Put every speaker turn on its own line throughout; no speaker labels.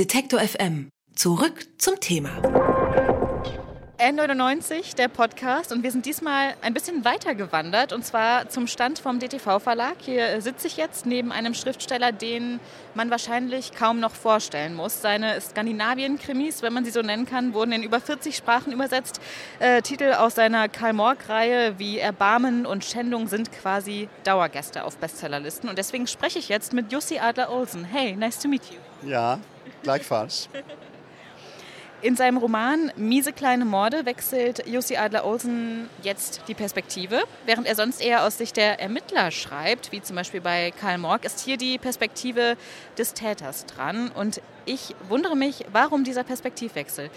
Detektor FM. Zurück zum Thema.
N99, der Podcast. Und wir sind diesmal ein bisschen weiter gewandert und zwar zum Stand vom DTV-Verlag. Hier sitze ich jetzt neben einem Schriftsteller, den man wahrscheinlich kaum noch vorstellen muss. Seine Skandinavien-Krimis, wenn man sie so nennen kann, wurden in über 40 Sprachen übersetzt. Äh, Titel aus seiner Karl-Morg-Reihe wie Erbarmen und Schändung sind quasi Dauergäste auf Bestsellerlisten. Und deswegen spreche ich jetzt mit Jussi Adler-Olsen. Hey, nice to meet you.
Ja, gleichfalls.
In seinem Roman Miese kleine Morde wechselt Jussi Adler-Olsen jetzt die Perspektive. Während er sonst eher aus Sicht der Ermittler schreibt, wie zum Beispiel bei Karl Morg, ist hier die Perspektive des Täters dran. Und ich wundere mich, warum dieser Perspektivwechsel.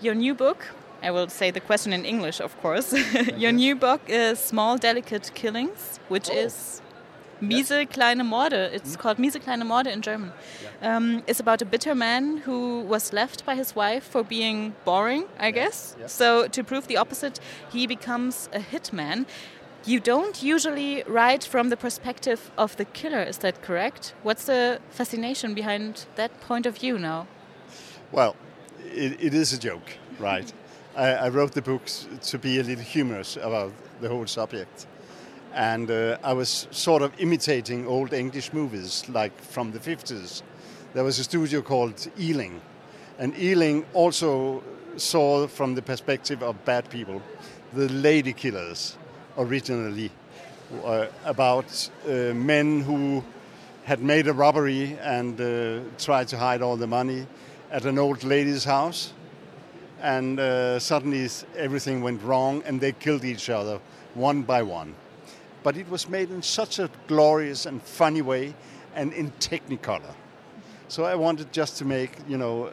Your new book, I will say the question in English, of course. Your new book is Small Delicate Killings, which oh. is Miese kleine Morde. It's called Miese kleine Morde in German. Um, it's about a bitter man who was left by his wife for being boring, I guess. So to prove the opposite, he becomes a hitman. You don't usually write from the perspective of the killer, is that correct? What's the fascination behind that point of view now?
Well, it, it is a joke, right? I, I wrote the books to be a little humorous about the whole subject and uh, I was sort of imitating old English movies, like from the 50s. There was a studio called Ealing, and Ealing also saw from the perspective of bad people, the lady killers, originally, uh, about uh, men who had made a robbery and uh, tried to hide all the money at an old lady's house. And uh, suddenly everything went wrong, and they killed each other one by one but it was made in such a glorious and funny way and in technicolor. So I wanted just to make, you know,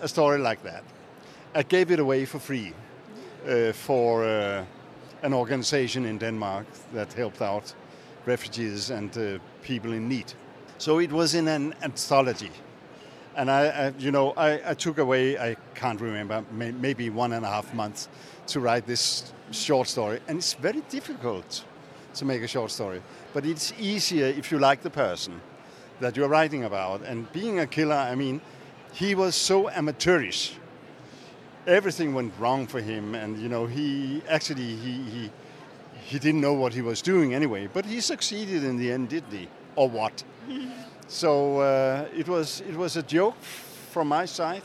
a story like that. I gave it away for free uh, for uh, an organization in Denmark that helped out refugees and uh, people in need. So it was in an anthology. And I, I you know, I, I, took away, I can't remember, may, maybe one and a half months to write this short story. And it's very difficult to make a short story. But it's easier if you like the person that you're writing about. And being a killer, I mean, he was so amateurish. Everything went wrong for him, and you know, he actually he he he didn't know what he was doing anyway. But he succeeded in the end, didn't he? Or what? so uh, it was it was a joke from my side,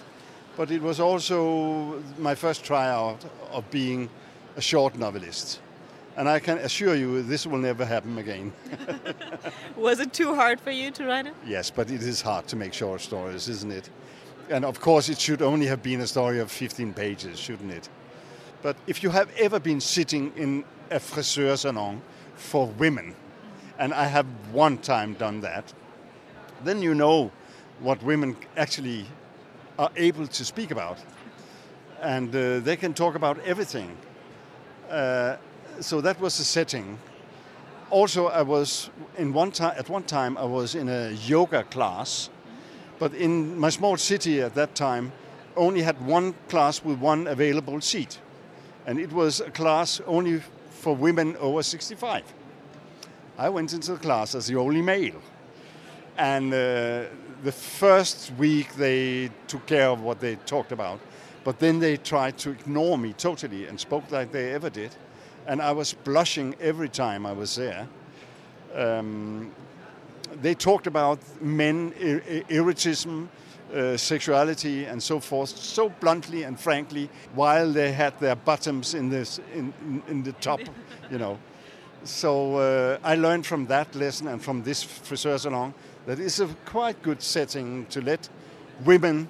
but it was also my first tryout of being a short novelist. And I can assure you this will never happen again.
Was it too hard for you to write it?
Yes, but it is hard to make short stories, isn't it? And of course, it should only have been a story of 15 pages, shouldn't it? But if you have ever been sitting in a friseur salon for women, and I have one time done that, then you know what women actually are able to speak about. And uh, they can talk about everything. Uh, so that was the setting. Also, I was in one time at one time I was in a yoga class, but in my small city at that time, only had one class with one available seat, and it was a class only for women over 65. I went into the class as the only male, and uh, the first week they took care of what they talked about, but then they tried to ignore me totally and spoke like they ever did and I was blushing every time I was there. Um, they talked about men, ir- erotism, uh, sexuality, and so forth, so bluntly and frankly, while they had their bottoms in this in, in, in the top, you know. So uh, I learned from that lesson and from this friseur salon that it's a quite good setting to let women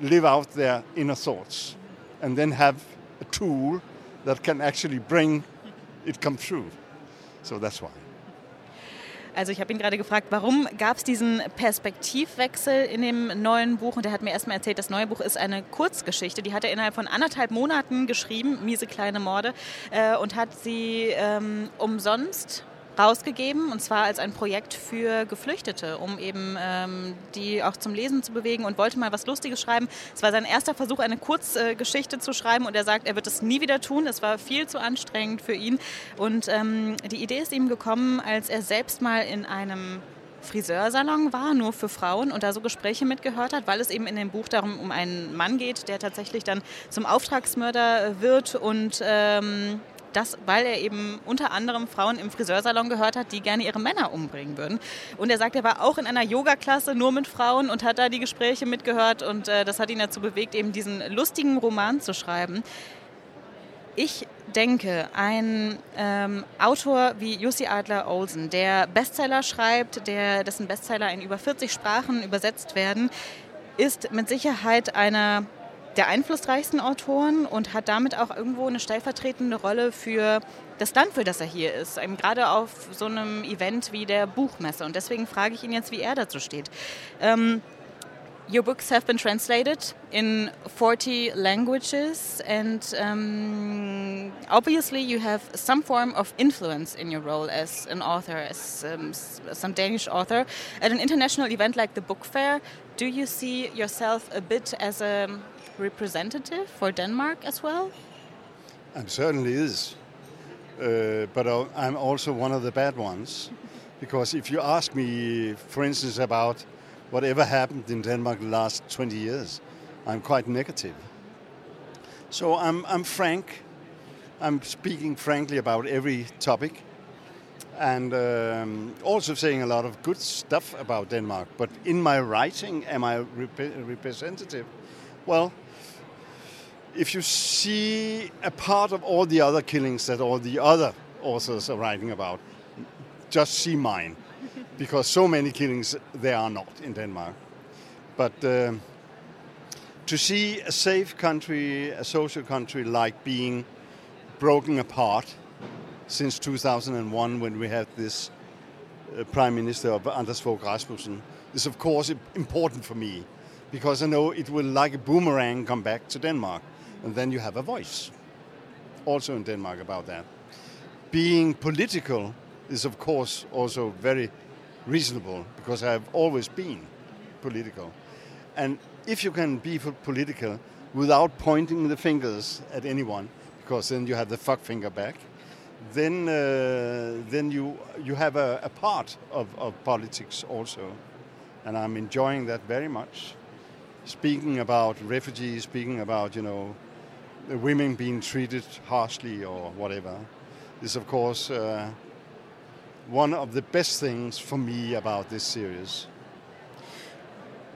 live out their inner thoughts and then have a tool that can actually bring it come true. So that's why.
Also ich habe ihn gerade gefragt, warum gab es diesen Perspektivwechsel in dem neuen Buch? Und er hat mir erstmal erzählt, das neue Buch ist eine Kurzgeschichte. Die hat er innerhalb von anderthalb Monaten geschrieben, Miese kleine Morde, äh, und hat sie ähm, umsonst rausgegeben und zwar als ein Projekt für Geflüchtete, um eben ähm, die auch zum Lesen zu bewegen und wollte mal was Lustiges schreiben. Es war sein erster Versuch, eine Kurzgeschichte äh, zu schreiben und er sagt, er wird es nie wieder tun. Es war viel zu anstrengend für ihn und ähm, die Idee ist ihm gekommen, als er selbst mal in einem Friseursalon war, nur für Frauen und da so Gespräche mitgehört hat, weil es eben in dem Buch darum um einen Mann geht, der tatsächlich dann zum Auftragsmörder wird und ähm, das, weil er eben unter anderem Frauen im Friseursalon gehört hat, die gerne ihre Männer umbringen würden. Und er sagt, er war auch in einer Yoga-Klasse nur mit Frauen und hat da die Gespräche mitgehört und äh, das hat ihn dazu bewegt, eben diesen lustigen Roman zu schreiben. Ich denke, ein ähm, Autor wie Jussi Adler Olsen, der Bestseller schreibt, der, dessen Bestseller in über 40 Sprachen übersetzt werden, ist mit Sicherheit einer der einflussreichsten Autoren und hat damit auch irgendwo eine stellvertretende Rolle für das Land, für das er hier ist. Eben gerade auf so einem Event wie der Buchmesse. Und deswegen frage ich ihn jetzt, wie er dazu steht. Ähm, Your books have been translated in 40 languages, and um, obviously, you have some form of influence in your role as an author, as um, some Danish author. At an international event like the Book Fair, do you see yourself a bit as a representative for Denmark as well?
I'm certainly is. Uh, but I'm also one of the bad ones. because if you ask me, for instance, about whatever happened in Denmark the last 20 years, I'm quite negative. So I'm, I'm frank. I'm speaking frankly about every topic and um, also saying a lot of good stuff about Denmark. But in my writing, am I rep- representative? Well, if you see a part of all the other killings that all the other authors are writing about, just see mine because so many killings there are not in Denmark. But uh, to see a safe country, a social country, like being broken apart since 2001 when we had this uh, Prime Minister of Anders Fogh Rasmussen is of course important for me because I know it will like a boomerang come back to Denmark and then you have a voice also in Denmark about that. Being political is of course also very reasonable because I've always been political. And if you can be political without pointing the fingers at anyone, because then you have the fuck finger back, then uh, then you you have a, a part of, of politics also, and I'm enjoying that very much. Speaking about refugees, speaking about you know women being treated harshly or whatever, is of course. Uh, one of the best things for me about this series.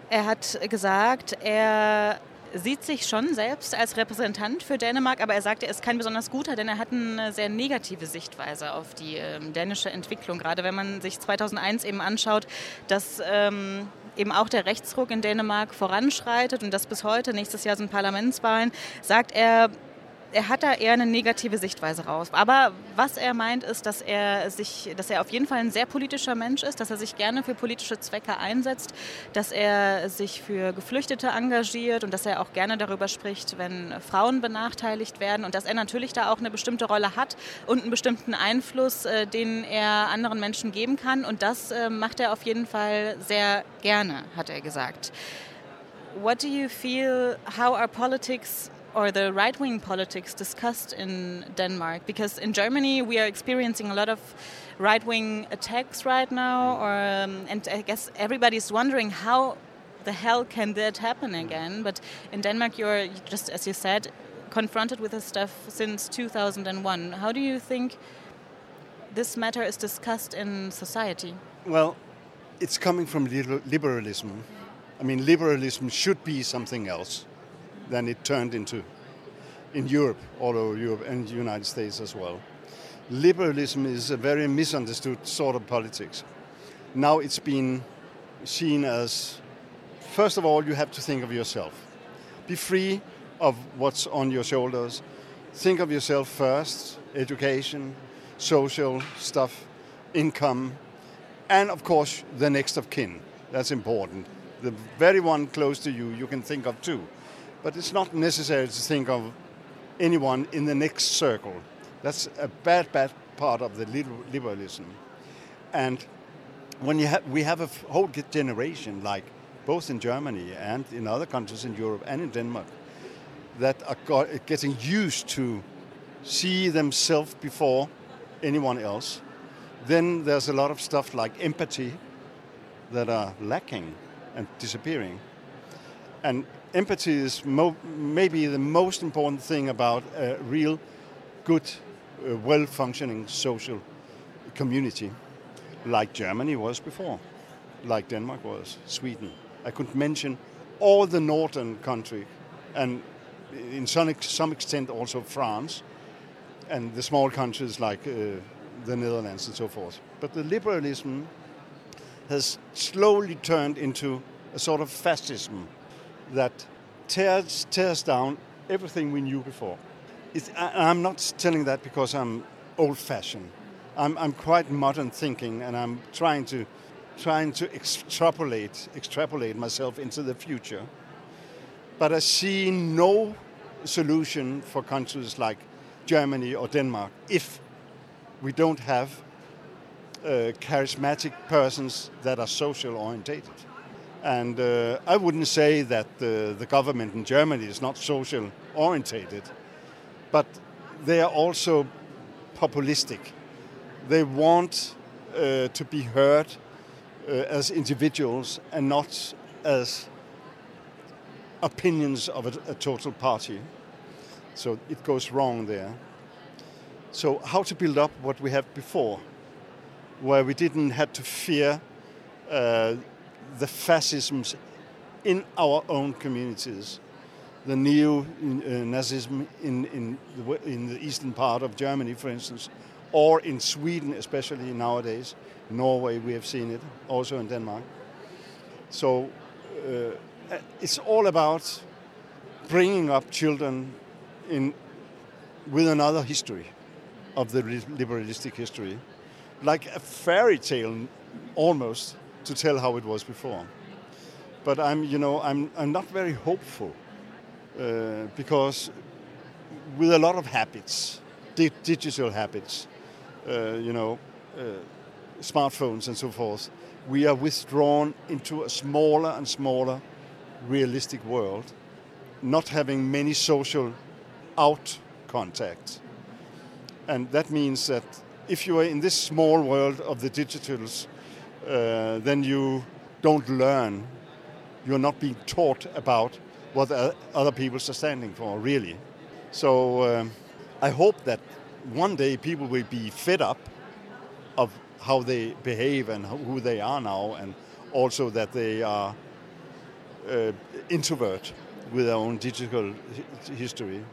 Er hat gesagt, er sieht sich schon selbst als Repräsentant für Dänemark, aber er sagt, er ist kein besonders guter, denn er hat eine sehr negative Sichtweise auf die ähm, dänische Entwicklung. Gerade wenn man sich 2001 eben anschaut, dass ähm, eben auch der Rechtsruck in Dänemark voranschreitet und dass bis heute, nächstes Jahr sind Parlamentswahlen, sagt er, er hat da eher eine negative Sichtweise raus. Aber was er meint, ist, dass er sich, dass er auf jeden Fall ein sehr politischer Mensch ist, dass er sich gerne für politische Zwecke einsetzt, dass er sich für Geflüchtete engagiert und dass er auch gerne darüber spricht, wenn Frauen benachteiligt werden und dass er natürlich da auch eine bestimmte Rolle hat und einen bestimmten Einfluss, äh, den er anderen Menschen geben kann. Und das äh, macht er auf jeden Fall sehr gerne, hat er gesagt. What do you feel? How are politics or the right wing politics discussed in Denmark? Because in Germany we are experiencing a lot of right wing attacks right now, or, um, and I guess everybody's wondering how the hell can that happen again? But in Denmark, you're just as you said, confronted with this stuff since 2001. How do you think this matter is discussed in society?
Well, it's coming from liberalism. I mean, liberalism should be something else than it turned into in Europe, all over Europe and the United States as well. Liberalism is a very misunderstood sort of politics. Now it's been seen as, first of all, you have to think of yourself. Be free of what's on your shoulders. Think of yourself first education, social stuff, income, and of course, the next of kin. That's important. The very one close to you, you can think of too. But it's not necessary to think of anyone in the next circle. That's a bad, bad part of the liberalism. And when you have, we have a whole generation, like both in Germany and in other countries in Europe and in Denmark, that are getting used to see themselves before anyone else. Then there's a lot of stuff like empathy, that are lacking and disappearing. And empathy is maybe the most important thing about a real good, uh, well functioning social community, like Germany was before, like Denmark was, Sweden. I could mention all the northern countries, and in some, some extent also France, and the small countries like uh, the Netherlands and so forth. But the liberalism has slowly turned into a sort of fascism that tears, tears down everything we knew before. It's, I, I'm not telling that because I'm old fashioned. I'm, I'm quite modern thinking and I'm trying to, trying to extrapolate, extrapolate myself into the future. But I see no solution for countries like Germany or Denmark if we don't have uh, charismatic persons that are social orientated. And uh, I wouldn't say that the, the government in Germany is not social orientated, but they are also populistic. They want uh, to be heard uh, as individuals and not as opinions of a, a total party. So it goes wrong there. So how to build up what we have before, where we didn't have to fear uh, the fascisms in our own communities, the neo-Nazism in, in, the, in the eastern part of Germany, for instance, or in Sweden, especially nowadays. Norway, we have seen it, also in Denmark. So uh, it's all about bringing up children in, with another history of the liberalistic history, like a fairy tale almost to tell how it was before. But I'm, you know, I'm, I'm not very hopeful uh, because with a lot of habits, di- digital habits, uh, you know, uh, smartphones and so forth, we are withdrawn into a smaller and smaller realistic world, not having many social out contacts. And that means that if you are in this small world of the digitals, uh, then you don't learn. You're not being taught about what other people are standing for, really. So um, I hope that one day people will be fed up of how they behave and who they are now, and also that they are uh, introvert with their own digital history.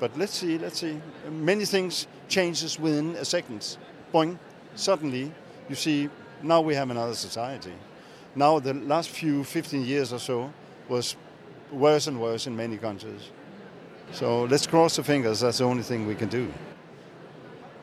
But let's see, let's see. Many things changes within a second. Boing, suddenly you see now we have another society. Now the last few 15 years or so was worse and worse in many countries. So let's cross the fingers, that's the only thing we can do.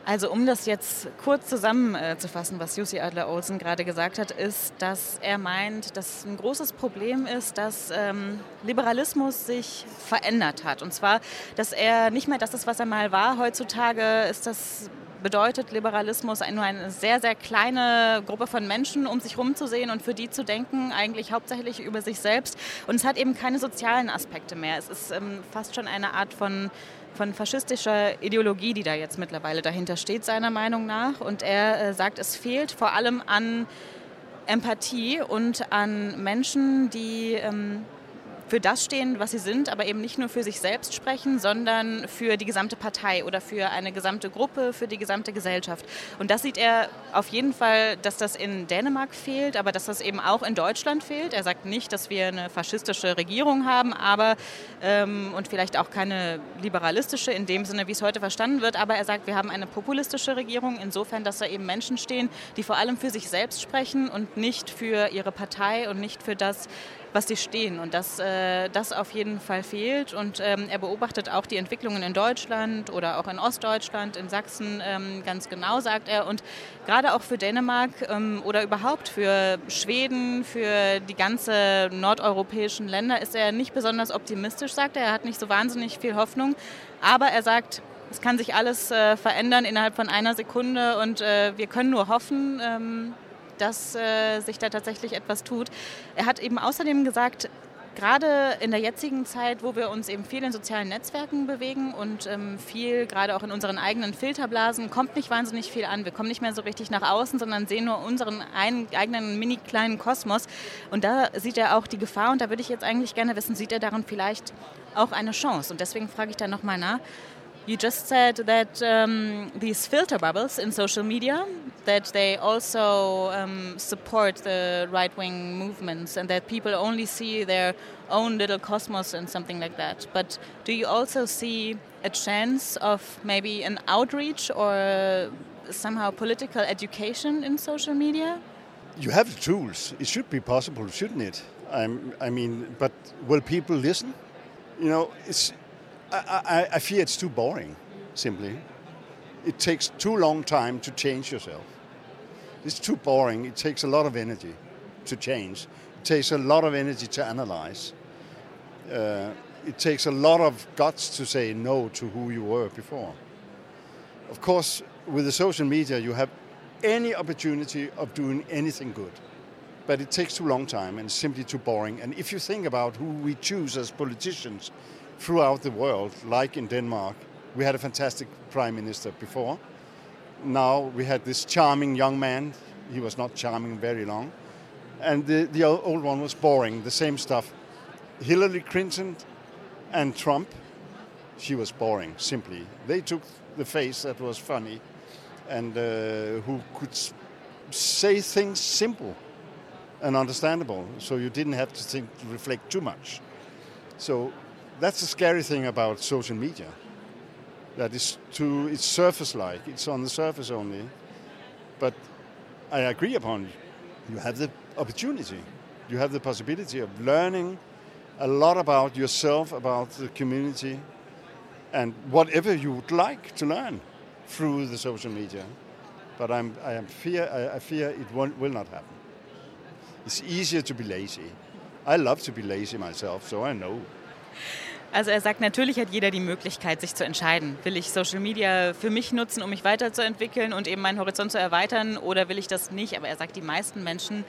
Also um das jetzt kurz zusammenzufassen, was Jussi Adler-Olsen gerade gesagt hat, ist, dass er meint, dass ein großes Problem ist, dass ähm, Liberalismus sich verändert hat. Und zwar, dass er nicht mehr das ist, was er mal war. Heutzutage ist das bedeutet Liberalismus nur eine sehr, sehr kleine Gruppe von Menschen, um sich herumzusehen und für die zu denken, eigentlich hauptsächlich über sich selbst. Und es hat eben keine sozialen Aspekte mehr. Es ist ähm, fast schon eine Art von von faschistischer Ideologie, die da jetzt mittlerweile dahinter steht, seiner Meinung nach. Und er äh, sagt, es fehlt vor allem an Empathie und an Menschen, die ähm, für das stehen, was sie sind, aber eben nicht nur für sich selbst sprechen, sondern für die gesamte Partei oder für eine gesamte Gruppe, für die gesamte Gesellschaft. Und das sieht er auf jeden Fall, dass das in Dänemark fehlt, aber dass das eben auch in Deutschland fehlt. Er sagt nicht, dass wir eine faschistische Regierung haben, aber ähm, und vielleicht auch keine liberalistische in dem Sinne, wie es heute verstanden wird, aber er sagt, wir haben eine populistische Regierung, insofern, dass da eben Menschen stehen, die vor allem für sich selbst sprechen und nicht für ihre Partei und nicht für das, was sie stehen. Und dass äh, das auf jeden Fall fehlt. Und ähm, er beobachtet auch die Entwicklungen in Deutschland oder auch in Ostdeutschland, in Sachsen ähm, ganz genau, sagt er. Und gerade auch für Dänemark ähm, oder überhaupt für Schweden, für die ganze nordeuropäischen Länder ist er nicht besonders optimistisch, sagt er. Er hat nicht so wahnsinnig viel Hoffnung. Aber er sagt, es kann sich alles äh, verändern innerhalb von einer Sekunde und äh, wir können nur hoffen, ähm, dass äh, sich da tatsächlich etwas tut. Er hat eben außerdem gesagt, gerade in der jetzigen Zeit, wo wir uns eben viel in sozialen Netzwerken bewegen und ähm, viel gerade auch in unseren eigenen Filterblasen, kommt nicht wahnsinnig viel an. Wir kommen nicht mehr so richtig nach außen, sondern sehen nur unseren ein, eigenen mini kleinen Kosmos. Und da sieht er auch die Gefahr und da würde ich jetzt eigentlich gerne wissen, sieht er darin vielleicht auch eine Chance? Und deswegen frage ich da nochmal nach. You just said that um, these filter bubbles in social media that they also um, support the right-wing movements and that people only see their own little cosmos and something like that. But do you also see a chance of maybe an outreach or somehow political education in social media?
You have the tools. It should be possible, shouldn't it? I'm, I mean, but will people listen? You know, it's I, I, fear it's too boring, simply. It takes too long time to change yourself. It's too boring. It takes a lot of energy to change. It takes a lot of energy to analyze. Uh, it takes a lot of guts to say no to who you were before. Of course, with the social media, you have any opportunity of doing anything good. But it takes too long time and simply too boring. And if you think about who we choose as politicians, throughout the world, like in Denmark. We had a fantastic prime minister before. Now we had this charming young man. He was not charming very long. And the, the old one was boring, the same stuff. Hillary Clinton and Trump, she was boring, simply. They took the face that was funny and uh, who could say things simple and understandable, so you didn't have to think, reflect too much. So that's the scary thing about social media. That is too, it's surface-like. It's on the surface only. But I agree upon you have the opportunity, you have the possibility of learning a lot about yourself, about the community, and whatever you would like to learn through the social media. But I'm, I am fear, I, I fear it won't, will not happen. It's easier to be lazy. I love to be lazy myself, so I know.
Also er sagt, natürlich hat jeder die Möglichkeit, sich zu entscheiden. Will ich Social Media für mich nutzen, um mich weiterzuentwickeln und eben meinen Horizont zu erweitern oder will ich das nicht? Aber er sagt, die meisten Menschen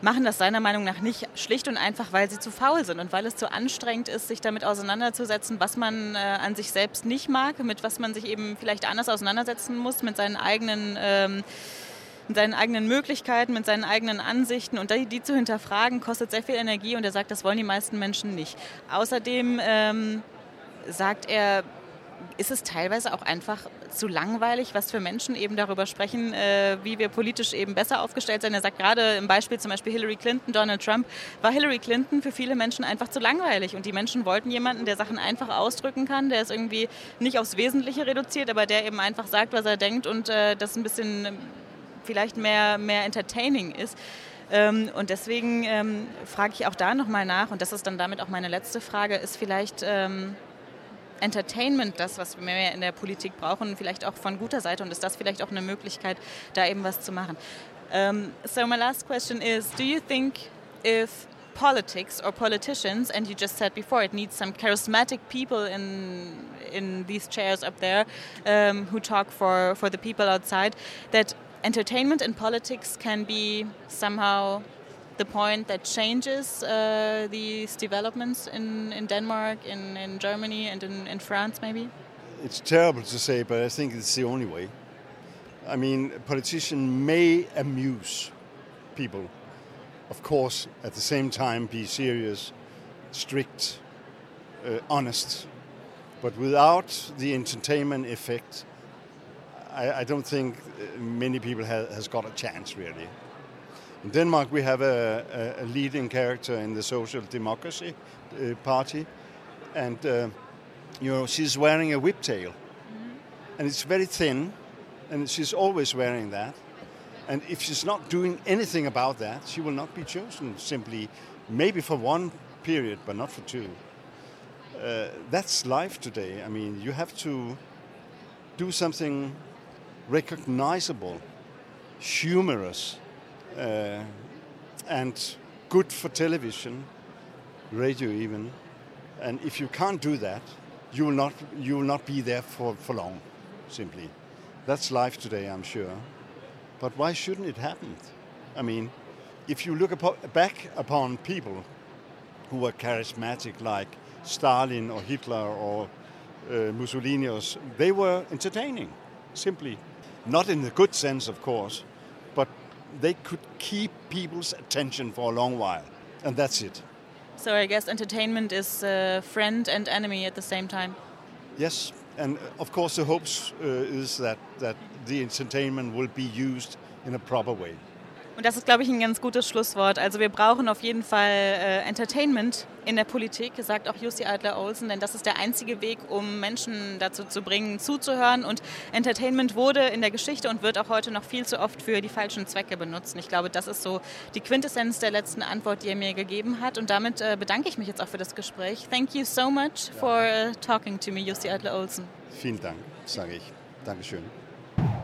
machen das seiner Meinung nach nicht schlicht und einfach, weil sie zu faul sind und weil es zu anstrengend ist, sich damit auseinanderzusetzen, was man äh, an sich selbst nicht mag, mit was man sich eben vielleicht anders auseinandersetzen muss, mit seinen eigenen ähm, mit seinen eigenen Möglichkeiten, mit seinen eigenen Ansichten und die, die, zu hinterfragen, kostet sehr viel Energie und er sagt, das wollen die meisten Menschen nicht. Außerdem ähm, sagt er, ist es teilweise auch einfach zu langweilig, was für Menschen eben darüber sprechen, äh, wie wir politisch eben besser aufgestellt sind. Er sagt gerade im Beispiel zum Beispiel Hillary Clinton, Donald Trump, war Hillary Clinton für viele Menschen einfach zu langweilig. Und die Menschen wollten jemanden, der Sachen einfach ausdrücken kann, der es irgendwie nicht aufs Wesentliche reduziert, aber der eben einfach sagt, was er denkt und äh, das ein bisschen vielleicht mehr, mehr entertaining ist. Ähm, und deswegen ähm, frage ich auch da nochmal nach, und das ist dann damit auch meine letzte Frage, ist vielleicht ähm, Entertainment das, was wir mehr in der Politik brauchen, vielleicht auch von guter Seite und ist das vielleicht auch eine Möglichkeit, da eben was zu machen. Um, so my last question is, do you think if politics or politicians, and you just said before, it needs some charismatic people in in these chairs up there um, who talk for for the people outside, that entertainment and politics can be somehow the point that changes uh, these developments in, in Denmark, in, in Germany, and in, in France, maybe?
It's terrible to say, but I think it's the only way. I mean, a politician may amuse people, of course, at the same time be serious, strict, uh, honest, but without the entertainment effect, I, I don't think uh, many people have, has got a chance really. In Denmark, we have a, a leading character in the Social Democracy uh, Party, and uh, you know she's wearing a whiptail, mm-hmm. and it's very thin, and she's always wearing that. And if she's not doing anything about that, she will not be chosen. Simply, maybe for one period, but not for two. Uh, that's life today. I mean, you have to do something recognizable, humorous, uh, and good for television, radio even. And if you can't do that, you will not, you will not be there for, for long, simply. That's life today, I'm sure. But why shouldn't it happen? I mean, if you look back upon people who were charismatic, like Stalin or Hitler or uh, Mussolini, they were entertaining, simply. Not in the good sense, of course, but they could keep people's attention for a long while, and that's it.
So I guess entertainment is uh, friend and enemy at the same time.
Yes, and of course the hopes uh, is that, that the entertainment will be used in a proper way.
Und das ist, glaube ich, ein ganz gutes Schlusswort. Also wir brauchen auf jeden Fall äh, Entertainment in der Politik, sagt auch Jussi Adler-Olsen, denn das ist der einzige Weg, um Menschen dazu zu bringen, zuzuhören. Und Entertainment wurde in der Geschichte und wird auch heute noch viel zu oft für die falschen Zwecke benutzt. Und ich glaube, das ist so die Quintessenz der letzten Antwort, die er mir gegeben hat. Und damit äh, bedanke ich mich jetzt auch für das Gespräch. Thank you so much for uh, talking to me, Jussi Adler-Olsen.
Vielen Dank, sage ich. Dankeschön.